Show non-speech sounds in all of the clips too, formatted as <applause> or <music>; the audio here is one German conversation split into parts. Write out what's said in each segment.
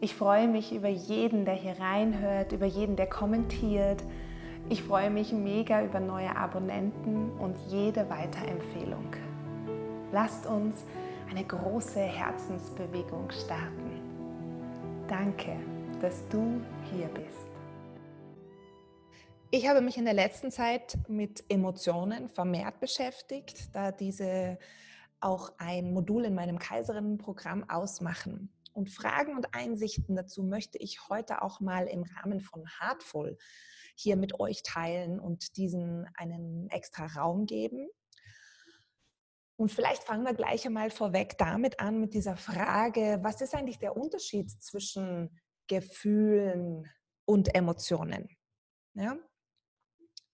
Ich freue mich über jeden, der hier reinhört, über jeden, der kommentiert. Ich freue mich mega über neue Abonnenten und jede Weiterempfehlung. Lasst uns eine große Herzensbewegung starten. Danke, dass du hier bist. Ich habe mich in der letzten Zeit mit Emotionen vermehrt beschäftigt, da diese auch ein Modul in meinem Kaiserinnenprogramm ausmachen. Und Fragen und Einsichten dazu möchte ich heute auch mal im Rahmen von Heartful hier mit euch teilen und diesen einen extra Raum geben. Und vielleicht fangen wir gleich einmal vorweg damit an, mit dieser Frage, was ist eigentlich der Unterschied zwischen Gefühlen und Emotionen? Ja?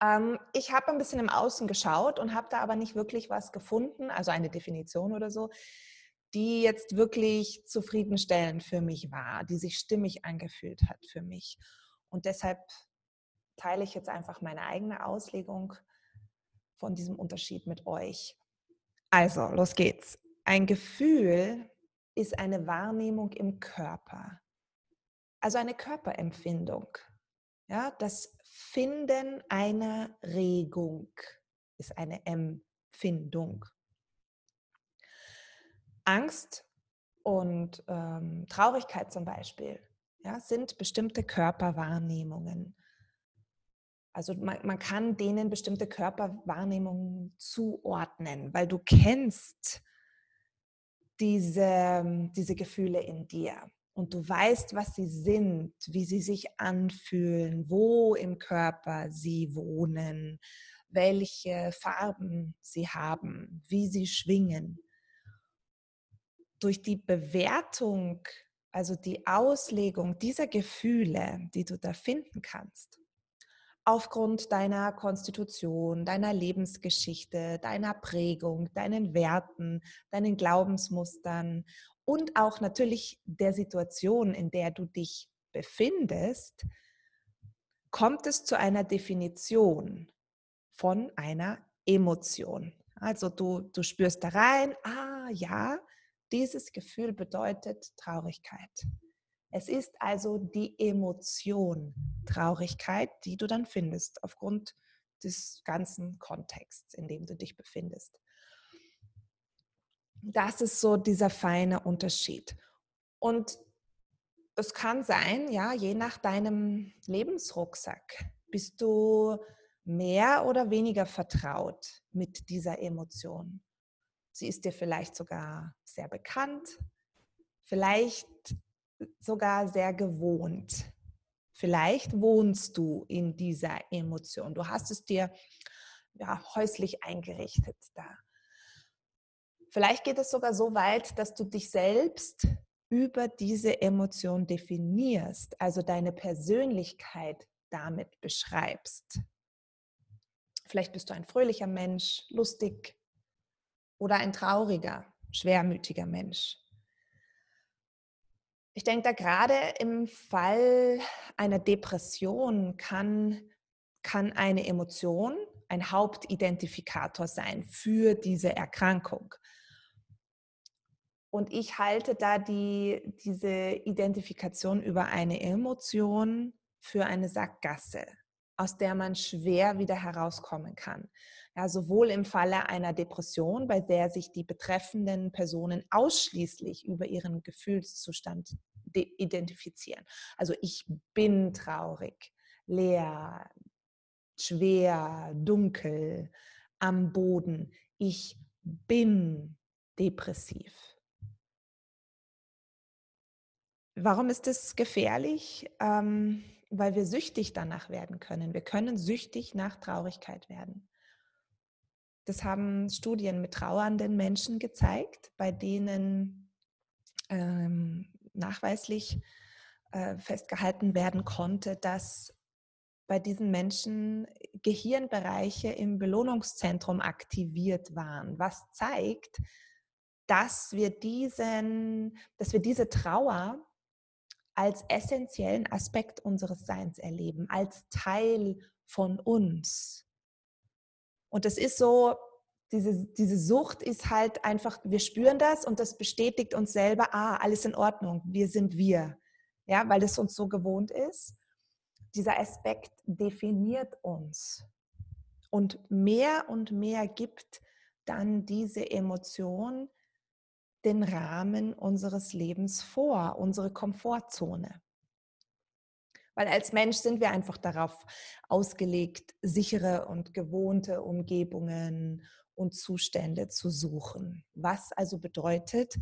Ähm, ich habe ein bisschen im Außen geschaut und habe da aber nicht wirklich was gefunden, also eine Definition oder so, die jetzt wirklich zufriedenstellend für mich war, die sich stimmig angefühlt hat für mich. Und deshalb teile ich jetzt einfach meine eigene Auslegung von diesem Unterschied mit euch. Also, los geht's. Ein Gefühl ist eine Wahrnehmung im Körper, also eine Körperempfindung. Ja, das Finden einer Regung ist eine Empfindung. Angst und ähm, Traurigkeit zum Beispiel ja, sind bestimmte Körperwahrnehmungen. Also man, man, kann denen bestimmte Körperwahrnehmungen zuordnen, weil du kennst diese, diese Gefühle in dir und du weißt, was sie sind, wie sie sich anfühlen, wo im Körper sie wohnen, welche Farben sie haben, wie sie schwingen. Durch die Bewertung, also die Auslegung dieser Gefühle, die du da finden kannst, aufgrund deiner Konstitution, deiner Lebensgeschichte, deiner Prägung, deinen Werten, deinen Glaubensmustern und auch natürlich der Situation, in der du dich befindest, kommt es zu einer Definition von einer Emotion. Also du, du spürst da rein, ah ja, dieses Gefühl bedeutet Traurigkeit. Es ist also die Emotion Traurigkeit, die du dann findest aufgrund des ganzen Kontexts, in dem du dich befindest. Das ist so dieser feine Unterschied. Und es kann sein, ja, je nach deinem Lebensrucksack, bist du mehr oder weniger vertraut mit dieser Emotion. Sie ist dir vielleicht sogar sehr bekannt, vielleicht sogar sehr gewohnt. Vielleicht wohnst du in dieser Emotion. Du hast es dir ja, häuslich eingerichtet da. Vielleicht geht es sogar so weit, dass du dich selbst über diese Emotion definierst, also deine Persönlichkeit damit beschreibst. Vielleicht bist du ein fröhlicher Mensch, lustig oder ein trauriger, schwermütiger Mensch. Ich denke da gerade im Fall einer Depression kann, kann eine Emotion ein Hauptidentifikator sein für diese Erkrankung. Und ich halte da die, diese Identifikation über eine Emotion für eine Sackgasse, aus der man schwer wieder herauskommen kann. Ja, sowohl im Falle einer Depression, bei der sich die betreffenden Personen ausschließlich über ihren Gefühlszustand identifizieren. Also ich bin traurig, leer, schwer, dunkel, am Boden. Ich bin depressiv. Warum ist das gefährlich? Ähm, weil wir süchtig danach werden können. Wir können süchtig nach Traurigkeit werden. Das haben Studien mit trauernden Menschen gezeigt, bei denen ähm, nachweislich äh, festgehalten werden konnte, dass bei diesen Menschen Gehirnbereiche im Belohnungszentrum aktiviert waren, was zeigt, dass wir, diesen, dass wir diese Trauer als essentiellen Aspekt unseres Seins erleben, als Teil von uns. Und es ist so, diese, diese Sucht ist halt einfach, wir spüren das und das bestätigt uns selber, ah, alles in Ordnung, wir sind wir. Ja, weil es uns so gewohnt ist. Dieser Aspekt definiert uns. Und mehr und mehr gibt dann diese Emotion den Rahmen unseres Lebens vor, unsere Komfortzone. Weil als Mensch sind wir einfach darauf ausgelegt, sichere und gewohnte Umgebungen und Zustände zu suchen. Was also bedeutet,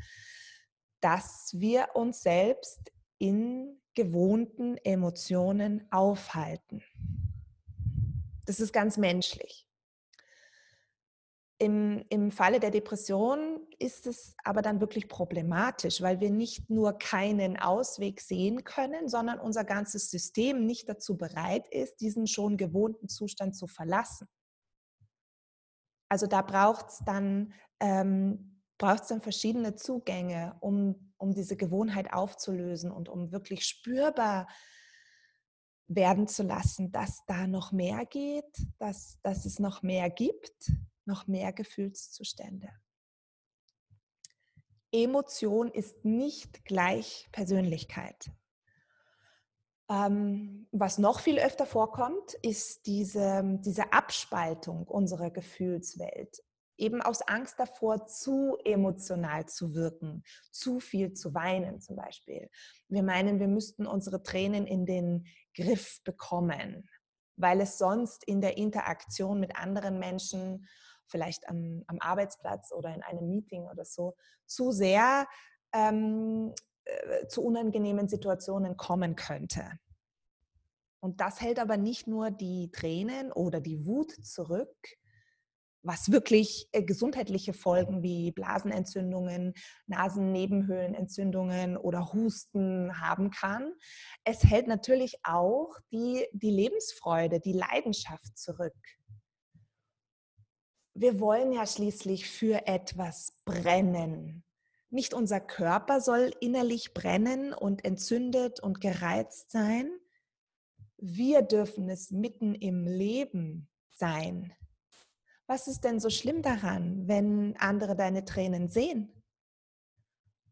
dass wir uns selbst in gewohnten Emotionen aufhalten. Das ist ganz menschlich. Im, Im Falle der Depression ist es aber dann wirklich problematisch, weil wir nicht nur keinen Ausweg sehen können, sondern unser ganzes System nicht dazu bereit ist, diesen schon gewohnten Zustand zu verlassen. Also da braucht es dann, ähm, dann verschiedene Zugänge, um, um diese Gewohnheit aufzulösen und um wirklich spürbar werden zu lassen, dass da noch mehr geht, dass, dass es noch mehr gibt noch mehr Gefühlszustände. Emotion ist nicht gleich Persönlichkeit. Ähm, was noch viel öfter vorkommt, ist diese, diese Abspaltung unserer Gefühlswelt. Eben aus Angst davor, zu emotional zu wirken, zu viel zu weinen zum Beispiel. Wir meinen, wir müssten unsere Tränen in den Griff bekommen, weil es sonst in der Interaktion mit anderen Menschen vielleicht am, am Arbeitsplatz oder in einem Meeting oder so, zu sehr ähm, äh, zu unangenehmen Situationen kommen könnte. Und das hält aber nicht nur die Tränen oder die Wut zurück, was wirklich äh, gesundheitliche Folgen wie Blasenentzündungen, Nasennebenhöhlenentzündungen oder Husten haben kann. Es hält natürlich auch die, die Lebensfreude, die Leidenschaft zurück wir wollen ja schließlich für etwas brennen. Nicht unser Körper soll innerlich brennen und entzündet und gereizt sein. Wir dürfen es mitten im Leben sein. Was ist denn so schlimm daran, wenn andere deine Tränen sehen?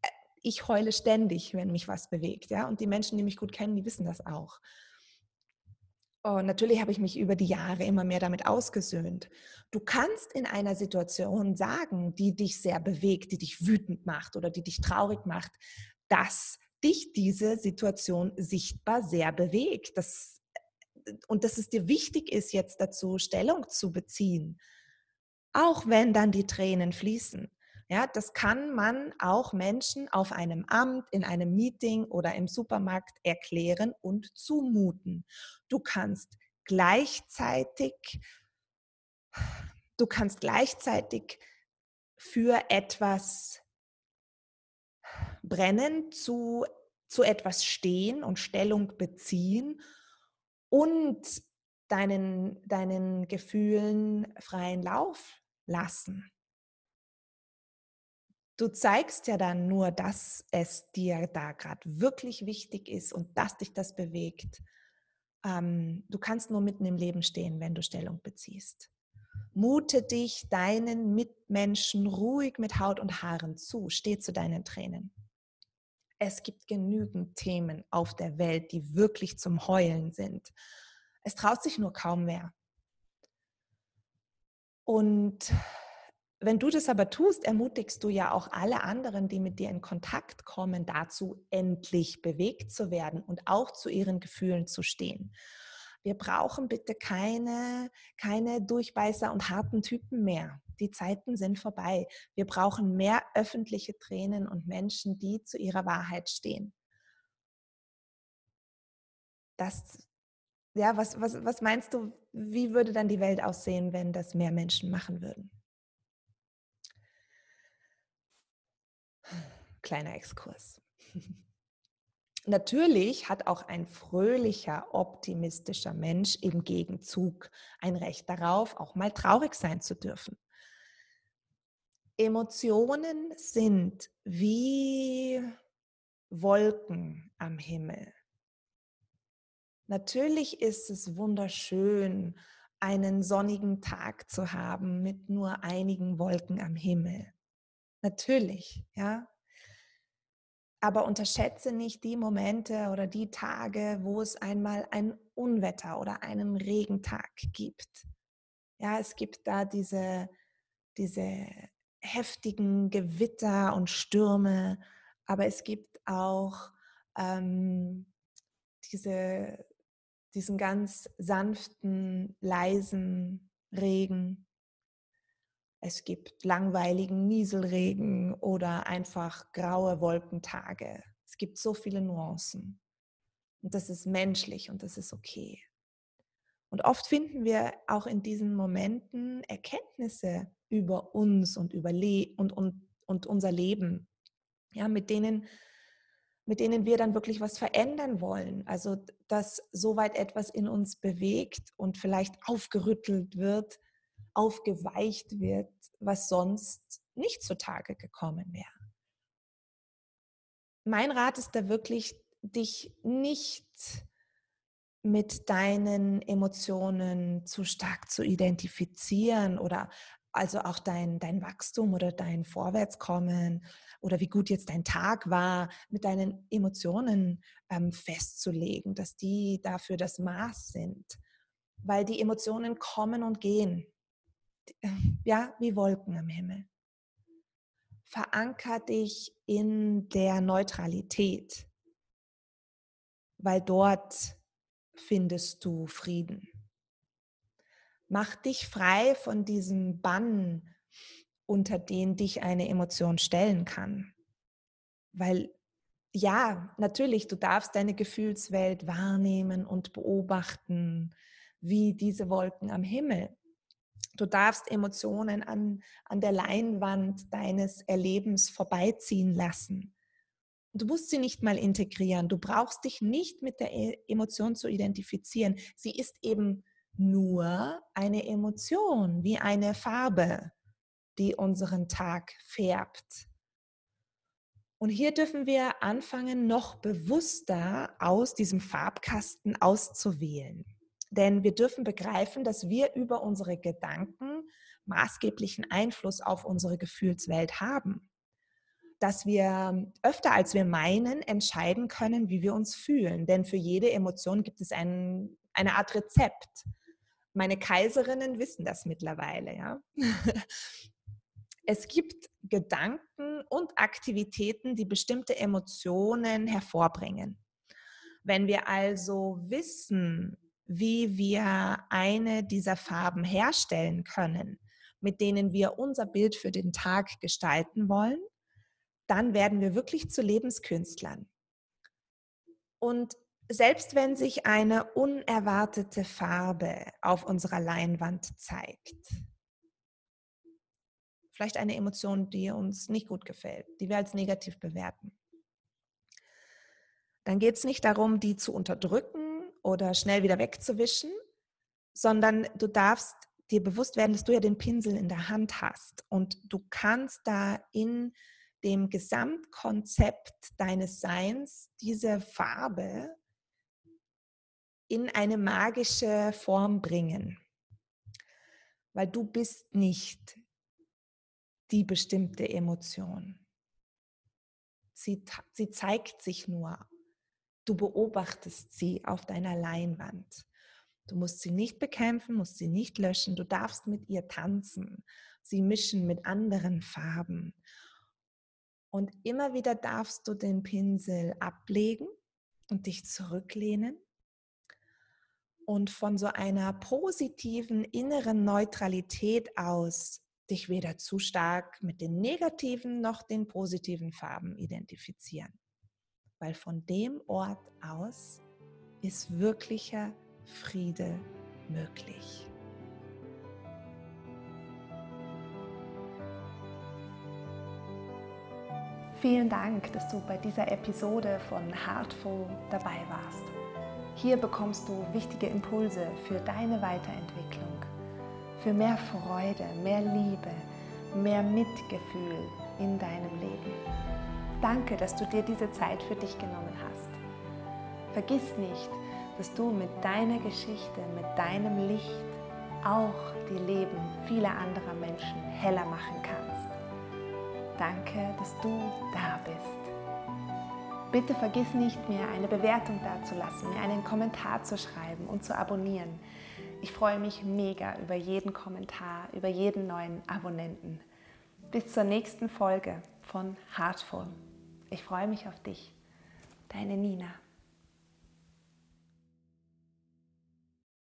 Äh, ich heule ständig, wenn mich was bewegt, ja, und die Menschen, die mich gut kennen, die wissen das auch. Und natürlich habe ich mich über die Jahre immer mehr damit ausgesöhnt. Du kannst in einer Situation sagen, die dich sehr bewegt, die dich wütend macht oder die dich traurig macht, dass dich diese Situation sichtbar sehr bewegt. Das, und dass es dir wichtig ist, jetzt dazu Stellung zu beziehen, auch wenn dann die Tränen fließen. Ja, das kann man auch Menschen auf einem Amt, in einem Meeting oder im Supermarkt erklären und zumuten. Du kannst gleichzeitig, du kannst gleichzeitig für etwas brennen, zu, zu etwas stehen und Stellung beziehen und deinen, deinen Gefühlen freien Lauf lassen. Du zeigst ja dann nur, dass es dir da gerade wirklich wichtig ist und dass dich das bewegt. Ähm, du kannst nur mitten im Leben stehen, wenn du Stellung beziehst. Mute dich deinen Mitmenschen ruhig mit Haut und Haaren zu. Steh zu deinen Tränen. Es gibt genügend Themen auf der Welt, die wirklich zum Heulen sind. Es traut sich nur kaum mehr. Und wenn du das aber tust, ermutigst du ja auch alle anderen, die mit dir in Kontakt kommen, dazu, endlich bewegt zu werden und auch zu ihren Gefühlen zu stehen. Wir brauchen bitte keine, keine Durchbeißer und harten Typen mehr. Die Zeiten sind vorbei. Wir brauchen mehr öffentliche Tränen und Menschen, die zu ihrer Wahrheit stehen. Das, ja, was, was, was meinst du, wie würde dann die Welt aussehen, wenn das mehr Menschen machen würden? Kleiner Exkurs. Natürlich hat auch ein fröhlicher, optimistischer Mensch im Gegenzug ein Recht darauf, auch mal traurig sein zu dürfen. Emotionen sind wie Wolken am Himmel. Natürlich ist es wunderschön, einen sonnigen Tag zu haben mit nur einigen Wolken am Himmel. Natürlich, ja. Aber unterschätze nicht die Momente oder die Tage, wo es einmal ein Unwetter oder einen Regentag gibt. Ja, es gibt da diese, diese heftigen Gewitter und Stürme, aber es gibt auch ähm, diese, diesen ganz sanften, leisen Regen. Es gibt langweiligen Nieselregen oder einfach graue Wolkentage. Es gibt so viele Nuancen. Und das ist menschlich und das ist okay. Und oft finden wir auch in diesen Momenten Erkenntnisse über uns und über Le und, und, und unser Leben, ja, mit denen, mit denen wir dann wirklich was verändern wollen. Also, dass soweit etwas in uns bewegt und vielleicht aufgerüttelt wird, aufgeweicht wird, was sonst nicht zutage gekommen wäre. Mein Rat ist da wirklich, dich nicht mit deinen Emotionen zu stark zu identifizieren oder also auch dein, dein Wachstum oder dein Vorwärtskommen oder wie gut jetzt dein Tag war, mit deinen Emotionen ähm, festzulegen, dass die dafür das Maß sind. Weil die Emotionen kommen und gehen. <laughs> Ja, wie Wolken am Himmel. Veranker dich in der Neutralität, weil dort findest du Frieden. Mach dich frei von diesem Bann, unter den dich eine Emotion stellen kann. Weil ja, natürlich, du darfst deine Gefühlswelt wahrnehmen und beobachten, wie diese Wolken am Himmel. Du darfst Emotionen an, an der Leinwand deines Erlebens vorbeiziehen lassen. Du musst sie nicht mal integrieren. Du brauchst dich nicht mit der e-, Emotion zu identifizieren. Sie ist eben nur eine Emotion, wie eine Farbe, die unseren Tag färbt. Und hier dürfen wir anfangen, noch bewusster aus diesem Farbkasten auszuwählen. Denn wir dürfen begreifen, dass wir über unsere Gedanken maßgeblichen Einfluss auf unsere Gefühlswelt haben dass wir öfter als wir meinen entscheiden können, wie wir uns fühlen. Denn für jede Emotion gibt es ein, eine Art Rezept. Meine Kaiserinnen wissen das mittlerweile. Ja? <laughs> Es gibt Gedanken und Aktivitäten, die bestimmte Emotionen hervorbringen. Wenn wir also wissen, wie wir eine dieser Farben herstellen können, mit denen wir unser Bild für den Tag gestalten wollen, dann werden wir wirklich zu Lebenskünstlern. Und selbst wenn sich eine unerwartete Farbe auf unserer Leinwand zeigt, vielleicht eine Emotion, die uns nicht gut gefällt, die wir als negativ bewerten, dann geht es nicht darum, die zu unterdrücken oder schnell wieder wegzuwischen, sondern du darfst dir bewusst werden, dass du ja den Pinsel in der Hand hast und du kannst da in dem Gesamtkonzept deines Seins diese Farbe in eine magische Form bringen. Weil du bist nicht die bestimmte Emotion. Sie, sie zeigt sich nur. Du beobachtest sie auf deiner Leinwand. Du musst sie nicht bekämpfen, musst sie nicht löschen. Du darfst mit ihr tanzen, sie mischen mit anderen Farben. Und immer wieder darfst du den Pinsel ablegen und dich zurücklehnen und von so einer positiven inneren Neutralität aus dich weder zu stark mit den negativen noch den positiven Farben identifizieren. Weil von dem Ort aus ist wirklicher Friede möglich. Vielen Dank, dass du bei dieser Episode von Heartful dabei warst. Hier bekommst du wichtige Impulse für deine Weiterentwicklung, für mehr Freude, mehr Liebe, mehr Mitgefühl in deinem Leben. Danke, dass du dir diese Zeit für dich genommen hast. Vergiss nicht, dass du mit deiner Geschichte, mit deinem Licht auch die Leben vieler anderer Menschen heller machen kannst. Danke, dass du da bist. Bitte vergiss nicht mehr, eine Bewertung dazulassen, mir einen Kommentar zu schreiben und zu abonnieren. Ich freue mich mega über jeden Kommentar, über jeden neuen Abonnenten. Bis zur nächsten Folge von Heartful. Ich freue mich auf dich. Deine Nina.